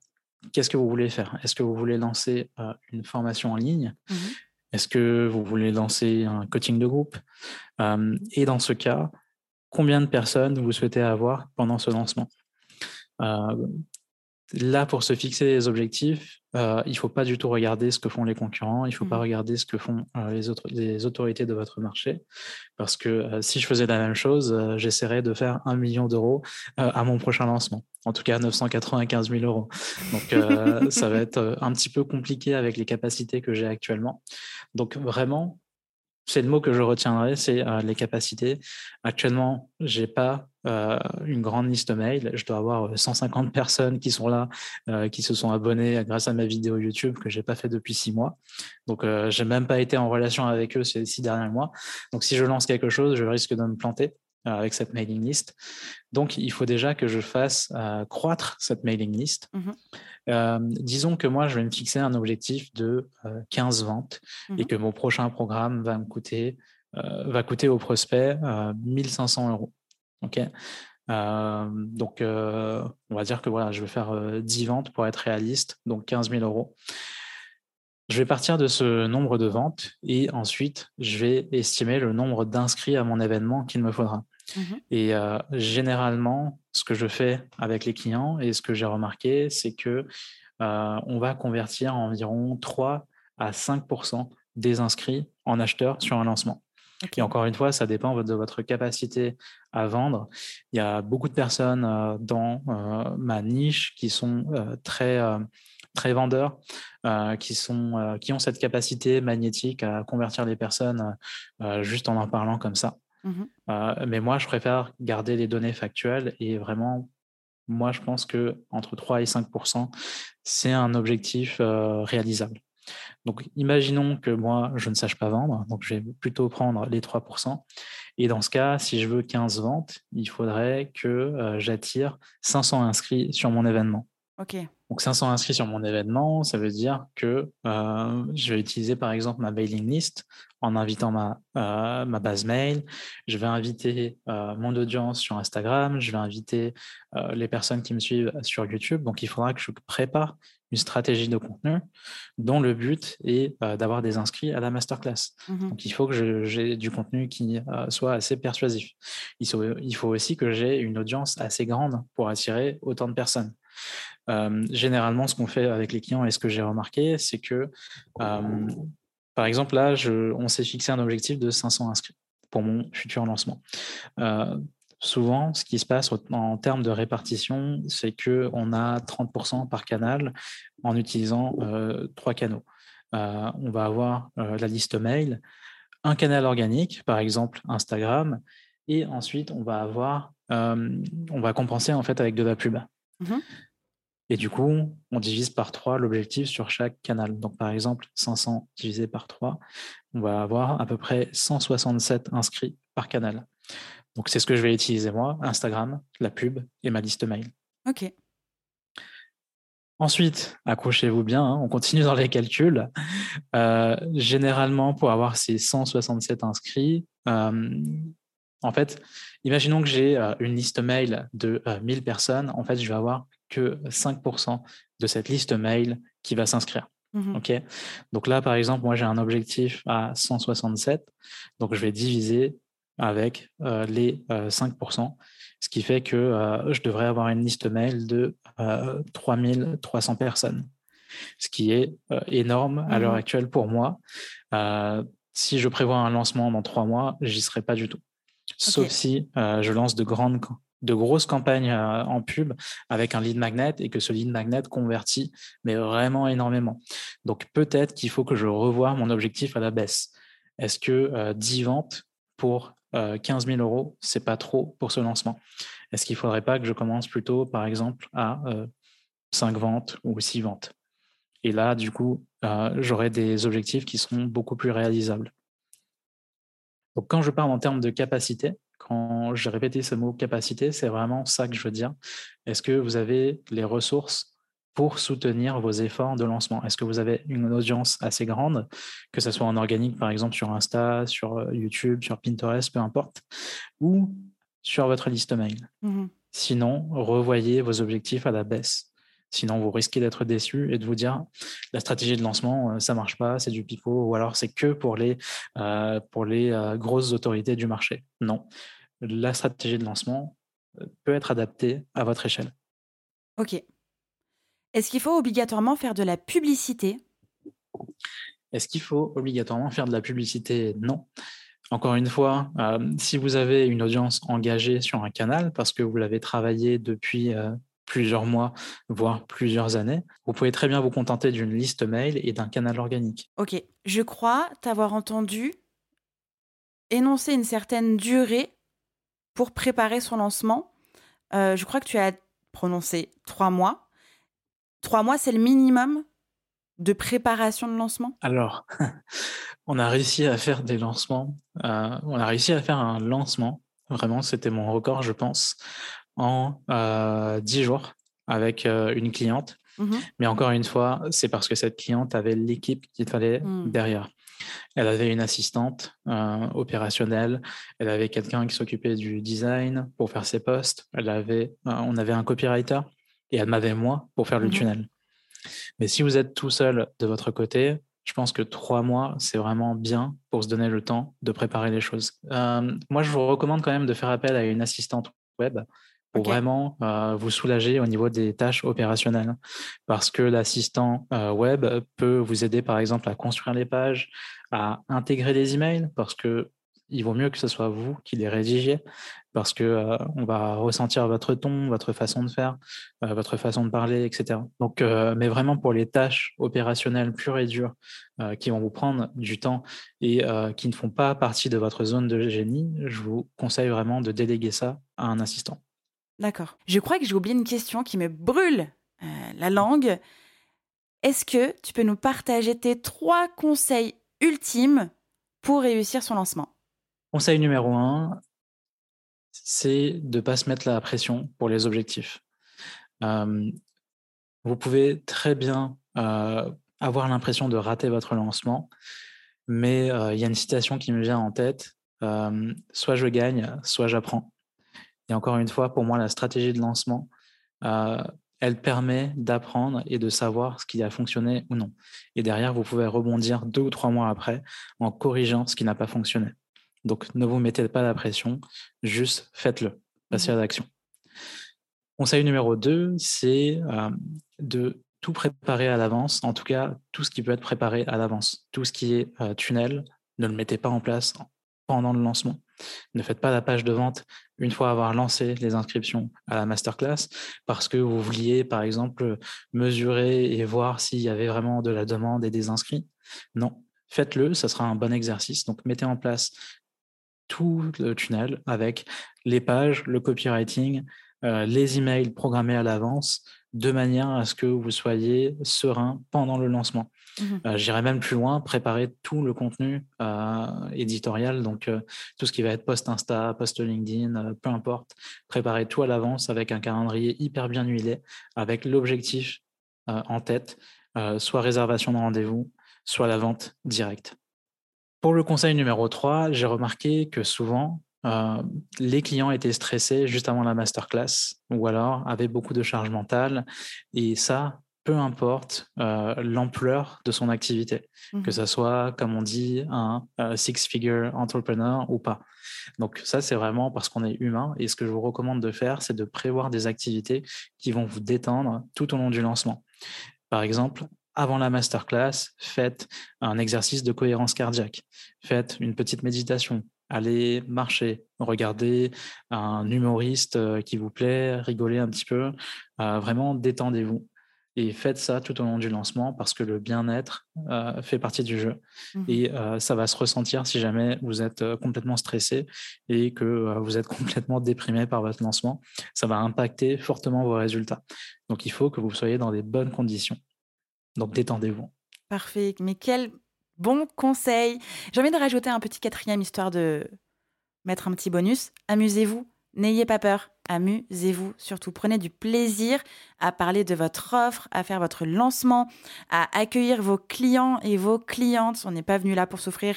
qu'est-ce que vous voulez faire? Est-ce que vous voulez lancer euh, une formation en ligne? Mmh Est-ce que vous voulez lancer un coaching de groupe? Euh, Et dans ce cas, combien de personnes vous souhaitez avoir pendant ce lancement? Euh, Là, pour se fixer les objectifs, euh, il ne faut pas du tout regarder ce que font les concurrents, il ne faut pas mmh. regarder ce que font euh, les, autres, les autorités de votre marché, parce que euh, si je faisais la même chose, j'essaierais de faire un million d'euros à mon prochain lancement, en tout cas 995 000 euros. Donc ça va être un petit peu compliqué avec les capacités que j'ai actuellement. Donc vraiment, c'est le mot que je retiendrai, c'est les capacités. Actuellement, j'ai pas euh, une grande liste mail. Je dois avoir 150 euh, personnes qui sont là, euh, qui se sont abonnées grâce à ma vidéo YouTube que j'ai pas fait depuis six mois. Donc, j'ai même pas été en relation avec eux ces six derniers mois. Donc, si je lance quelque chose, je risque de me planter avec cette mailing list. Donc, il faut déjà que je fasse croître cette mailing list. Mmh disons que moi, je vais me fixer un objectif de 15 ventes mmh et que mon prochain programme va me coûter, va coûter au prospect 1500 euros. Ok? Euh, donc, euh, on va dire que voilà, je vais faire 10 euh, ventes pour être réaliste, donc 15 000 euros. Je vais partir de ce nombre de ventes et ensuite, je vais estimer le nombre d'inscrits à mon événement qu'il me faudra. Mmh et généralement, ce que je fais avec les clients et ce que j'ai remarqué, c'est que on va convertir environ 3 à 5% des inscrits en acheteurs sur un lancement. Et encore une fois, ça dépend de votre capacité à vendre. Il y a beaucoup de personnes euh, dans euh, ma niche qui sont euh, très, très vendeurs, qui, sont, qui ont cette capacité magnétique à convertir les personnes juste en en parlant comme ça. Mmh mais moi, je préfère garder les données factuelles et vraiment, moi, je pense que entre 3 et 5% c'est un objectif réalisable. Donc, imaginons que moi, je ne sache pas vendre, donc je vais plutôt prendre les 3%. Et dans ce cas, si je veux 15 ventes, il faudrait que euh, j'attire 500 inscrits sur mon événement. OK. Donc 500 inscrits sur mon événement, ça veut dire que euh, je vais utiliser par exemple ma mailing list en invitant ma, euh, ma base mail. Je vais inviter euh, mon audience sur Instagram. Je vais inviter les personnes qui me suivent sur YouTube. Donc il faudra que je prépare une stratégie de contenu dont le but est d'avoir des inscrits à la masterclass. Mmh Donc il faut que j'ai du contenu qui soit assez persuasif. Il faut, il faut aussi que j'ai une audience assez grande pour attirer autant de personnes. Euh, généralement, ce qu'on fait avec les clients et ce que j'ai remarqué, c'est que, euh, par exemple, là, on s'est fixé un objectif de 500 inscrits pour mon futur lancement. Euh, souvent, ce qui se passe en termes de répartition, c'est qu'on a 30% par canal en utilisant trois canaux. on va avoir la liste mail, un canal organique, par exemple Instagram, et ensuite on va avoir, on va compenser en fait avec de la pub. Mmh et du coup, on divise par 3 l'objectif sur chaque canal. Donc, par exemple, 500 divisé par 3, on va avoir à peu près 167 inscrits par canal. Donc, c'est ce que je vais utiliser moi, Instagram, la pub et ma liste mail. OK. Ensuite, accrochez-vous bien, hein, on continue dans les calculs. Euh, généralement, pour avoir ces 167 inscrits, euh, en fait, imaginons que j'ai euh, une liste mail de 1000 personnes. En fait, je vais avoir que 5% de cette liste mail qui va s'inscrire. Mmh ok? Donc là, par exemple, moi, j'ai un objectif à 167. Donc, je vais diviser avec euh, les 5%, euh, ce qui fait que euh, je devrais avoir une liste mail de 3300 personnes, ce qui est énorme à l'heure mmh actuelle pour moi. si je prévois un lancement dans trois mois, j'y serai pas du tout. Sauf si je lance de grandes de grosses campagnes euh, en pub avec un lead magnet et que ce lead magnet convertit, mais vraiment énormément. Donc peut-être qu'il faut que je revoie mon objectif à la baisse. Est-ce que 10 euh, ventes pour 15 euh, 000 euros, c'est pas trop pour ce lancement? Est-ce qu'il ne faudrait pas que je commence plutôt, par exemple, à 5 ventes ou 6 ventes? Et là, du coup, j'aurai des objectifs qui seront beaucoup plus réalisables. Donc quand je parle en termes de capacité, quand j'ai répété ce mot capacité, c'est vraiment ça que je veux dire. Est-ce que vous avez les ressources pour soutenir vos efforts de lancement? Est-ce que vous avez une audience assez grande, que ce soit en organique, par exemple sur Insta, sur euh, YouTube, sur Pinterest, peu importe, ou sur votre liste mail? Mmh Sinon, revoyez vos objectifs à la baisse. Sinon, vous risquez d'être déçu et de vous dire la stratégie de lancement, euh, ça marche pas, c'est du pipeau, ou alors c'est que pour les, euh, pour les euh, grosses autorités du marché. Non, la stratégie de lancement peut être adaptée à votre échelle. Ok. Est-ce qu'il faut obligatoirement faire de la publicité? Est-ce qu'il faut obligatoirement faire de la publicité? Non. Encore une fois, si vous avez une audience engagée sur un canal parce que vous l'avez travaillé depuis plusieurs mois, voire plusieurs années, vous pouvez très bien vous contenter d'une liste mail et d'un canal organique. Ok, je crois t'avoir entendu énoncer une certaine durée pour préparer son lancement. Euh, je crois que tu as prononcé trois mois. Trois mois, c'est le minimum de préparation de lancement? Alors, on a réussi à faire des lancements. Euh, on a réussi à faire un lancement. Vraiment, c'était mon record, je pense, en euh, 10 jours avec euh, une cliente. Mmh Mais encore une fois, c'est parce que cette cliente avait l'équipe qu'il fallait mmh. derrière. Elle avait une assistante euh, opérationnelle, elle avait quelqu'un qui s'occupait du design pour faire ses posts, elle avait, euh, on avait un copywriter et elle m'avait moi pour faire le mmh tunnel. Mais si vous êtes tout seul de votre côté, je pense que trois mois, c'est vraiment bien pour se donner le temps de préparer les choses. moi, je vous recommande quand même de faire appel à une assistante web pour vraiment euh, vous soulager au niveau des tâches opérationnelles. Parce que l'assistant euh, web peut vous aider, par exemple, à construire les pages, à intégrer les emails, parce que il vaut mieux que ce soit vous qui les rédigiez, parce que euh, on va ressentir votre ton, votre façon de faire, votre façon de parler, etc. Donc, mais vraiment pour les tâches opérationnelles pures et dures qui vont vous prendre du temps et qui ne font pas partie de votre zone de génie, je vous conseille vraiment de déléguer ça à un assistant. D'accord. Je crois que j'ai oublié une question qui me brûle euh, la langue. Est-ce que tu peux nous partager tes trois conseils ultimes pour réussir son lancement? Conseil numéro un, c'est de ne pas se mettre la pression pour les objectifs. Euh, Vous pouvez très bien avoir l'impression de rater votre lancement, mais il y a une citation qui me vient en tête soit je gagne, soit j'apprends. Et encore une fois, pour moi, la stratégie de lancement, elle permet d'apprendre et de savoir ce qui a fonctionné ou non. Et derrière, vous pouvez rebondir deux ou trois mois après en corrigeant ce qui n'a pas fonctionné. Donc, ne vous mettez pas la pression, juste faites-le, passez à mmh l'action. Conseil numéro 2, c'est de tout préparer à l'avance, en tout cas tout ce qui peut être préparé à l'avance. Tout ce qui est tunnel, ne le mettez pas en place pendant le lancement. Ne faites pas la page de vente une fois avoir lancé les inscriptions à la masterclass parce que vous vouliez, par exemple, mesurer et voir s'il y avait vraiment de la demande et des inscrits. Non, faites-le, ça sera un bon exercice. Donc, mettez en place tout le tunnel avec les pages, le copywriting, euh, les emails programmés à l'avance, de manière à ce que vous soyez serein pendant le lancement. Mmh euh, j'irai même plus loin, préparer tout le contenu euh, éditorial, donc euh, tout ce qui va être post Insta, post LinkedIn, peu importe, préparer tout à l'avance avec un calendrier hyper bien huilé, avec l'objectif en tête, soit réservation de rendez-vous, soit la vente directe. Pour le conseil numéro 3, j'ai remarqué que souvent, les clients étaient stressés juste avant la masterclass ou alors avaient beaucoup de charge mentale. Et ça, peu importe l'ampleur de son activité, mmh que ce soit, comme on dit, un six-figure entrepreneur ou pas. Donc ça, c'est vraiment parce qu'on est humain. Et ce que je vous recommande de faire, c'est de prévoir des activités qui vont vous détendre tout au long du lancement. Par exemple, avant la masterclass, faites un exercice de cohérence cardiaque, faites une petite méditation, allez marcher, regardez un humoriste qui vous plaît, rigolez un petit peu, vraiment détendez-vous. Et faites ça tout au long du lancement parce que le bien-être euh, fait partie du jeu. Mmh et euh, ça va se ressentir si jamais vous êtes euh, complètement stressé et que vous êtes complètement déprimé par votre lancement. Ça va impacter fortement vos résultats. Donc il faut que vous soyez dans des bonnes conditions. Donc détendez-vous. Parfait. Mais quel bon conseil. J'ai envie de rajouter un petit quatrième histoire de mettre un petit bonus. Amusez-vous N'ayez pas peur, amusez-vous surtout. Prenez du plaisir à parler de votre offre, à faire votre lancement, à accueillir vos clients et vos clientes. On n'est pas venu là pour souffrir.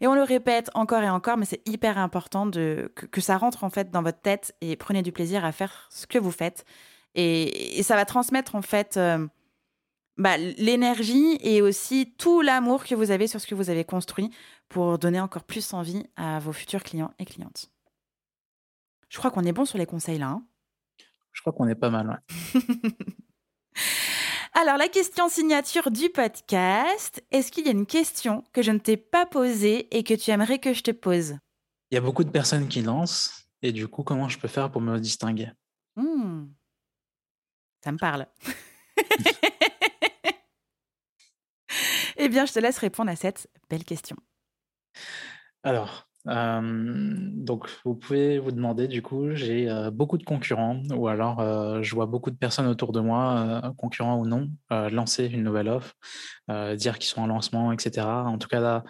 Et on le répète encore et encore, mais c'est hyper important que, ça rentre en fait dans votre tête et prenez du plaisir à faire ce que vous faites. Et, ça va transmettre en fait euh, bah, l'énergie et aussi tout l'amour que vous avez sur ce que vous avez construit pour donner encore plus envie à vos futurs clients et clientes. Je crois qu'on est bon sur les conseils là. Hein. Je crois qu'on est pas mal. Alors, la question signature du podcast, est-ce qu'il y a une question que je ne t'ai pas posée et que tu aimerais que je te pose? Il y a beaucoup de personnes qui lancent, et du coup, comment je peux faire pour me distinguer? Mmh. Ça me parle. eh bien, je te laisse répondre à cette belle question. Alors, donc, vous pouvez vous demander, du coup, j'ai beaucoup de concurrents, ou alors je vois beaucoup de personnes autour de moi, concurrents ou non, lancer une nouvelle offre, dire qu'ils sont en lancement, etc. En tout cas, là,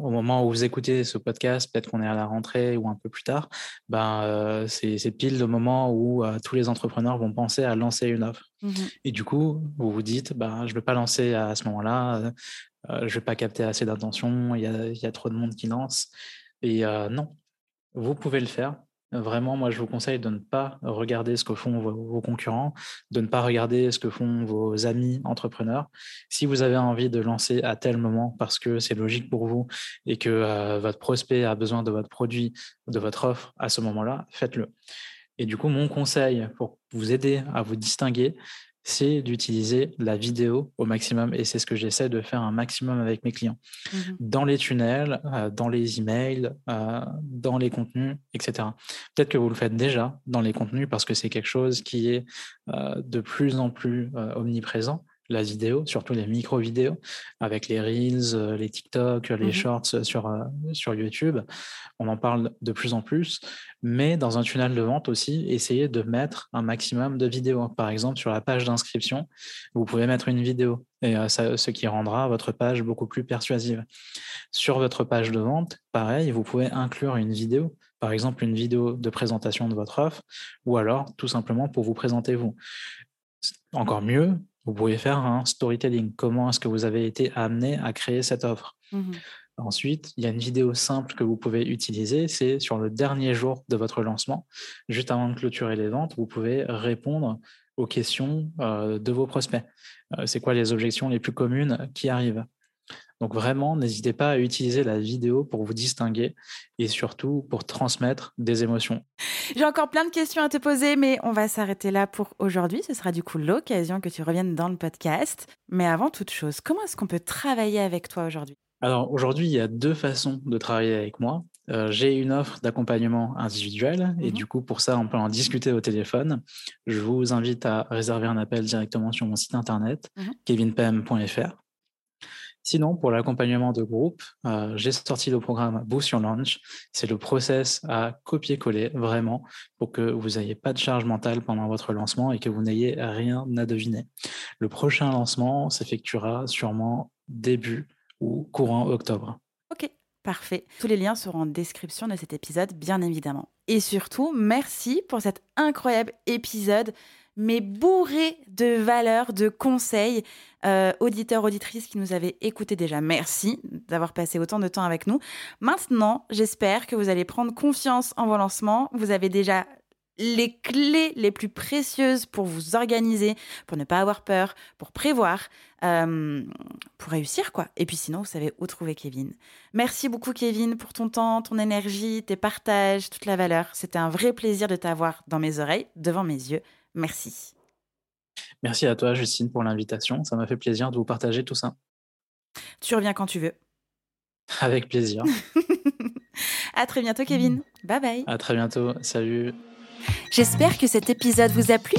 au moment où vous écoutez ce podcast, peut-être qu'on est à la rentrée ou un peu plus tard, ben, c'est pile le moment où tous les entrepreneurs vont penser à lancer une offre. Mmh Et du coup, vous vous dites, ben, je ne vais pas lancer à ce moment-là, je ne vais pas capter assez d'attention, il y a, trop de monde qui lance. Et non, vous pouvez le faire. Vraiment, moi, je vous conseille de ne pas regarder ce que font vos, concurrents, de ne pas regarder ce que font vos amis entrepreneurs. Si vous avez envie de lancer à tel moment parce que c'est logique pour vous et que votre prospect a besoin de votre produit, de votre offre à ce moment-là, faites-le. Et du coup, mon conseil pour vous aider à vous distinguer, c'est d'utiliser la vidéo au maximum. Et c'est ce que j'essaie de faire un maximum avec mes clients. Mmh dans les tunnels, euh, dans les emails, euh, dans les contenus, etc. Peut-être que vous le faites déjà dans les contenus parce que c'est quelque chose qui est euh, de plus en plus omniprésent la vidéo, surtout les micro-vidéos, avec les Reels, euh, les TikTok, les mmh Shorts sur, euh, sur YouTube. On en parle de plus en plus, mais dans un tunnel de vente aussi, essayez de mettre un maximum de vidéos. Par exemple, sur la page d'inscription, vous pouvez mettre une vidéo, et euh, ce qui rendra votre page beaucoup plus persuasive. Sur votre page de vente, pareil, vous pouvez inclure une vidéo, par exemple une vidéo de présentation de votre offre, ou alors tout simplement pour vous présenter vous encore mieux, vous pouvez faire un storytelling. Comment est-ce que vous avez été amené à créer cette offre? Mhm. Ensuite, il y a une vidéo simple que vous pouvez utiliser, c'est sur le dernier jour de votre lancement, juste avant de clôturer les ventes, vous pouvez répondre aux questions euh, de vos prospects. Euh, c'est quoi les objections les plus communes qui arrivent? Donc vraiment, n'hésitez pas à utiliser la vidéo pour vous distinguer et surtout pour transmettre des émotions. J'ai encore plein de questions à te poser, mais on va s'arrêter là pour aujourd'hui. Ce sera du coup l'occasion que tu reviennes dans le podcast. Mais avant toute chose, comment est-ce qu'on peut travailler avec toi aujourd'hui? Alors aujourd'hui, il y a deux façons de travailler avec moi. Euh, J'ai une offre d'accompagnement individuel et Mhm. du coup, pour ça, on peut en discuter au téléphone. Je vous invite à réserver un appel directement sur mon site internet, kevinpem.fr. Sinon, pour l'accompagnement de groupe, euh, j'ai sorti le programme Boost Your Launch. C'est le process à copier-coller vraiment pour que vous n'ayez pas de charge mentale pendant votre lancement et que vous n'ayez rien à deviner. Le prochain lancement s'effectuera sûrement début ou courant octobre. Ok, parfait. Tous les liens seront en description de cet épisode, bien évidemment. Et surtout, merci pour cet incroyable épisode, mais bourré de valeurs, de conseils. Euh, auditeurs, auditrices qui nous avaient écoutés déjà, merci d'avoir passé autant de temps avec nous. Maintenant, j'espère que vous allez prendre confiance en vos lancements. Vous avez déjà les clés les plus précieuses pour vous organiser, pour ne pas avoir peur, pour prévoir, euh, pour réussir quoi. Et puis sinon, vous savez où trouver Kevin. Merci beaucoup Kevin pour ton temps, ton énergie, tes partages, toute la valeur. C'était un vrai plaisir de t'avoir dans mes oreilles, devant mes yeux. Merci. Merci à toi, Justine, pour l'invitation. Ça m'a fait plaisir de vous partager tout ça. Tu reviens quand tu veux. Avec plaisir. à très bientôt Kevin. Bye bye. À très bientôt. Salut. J'espère que cet épisode vous a plu.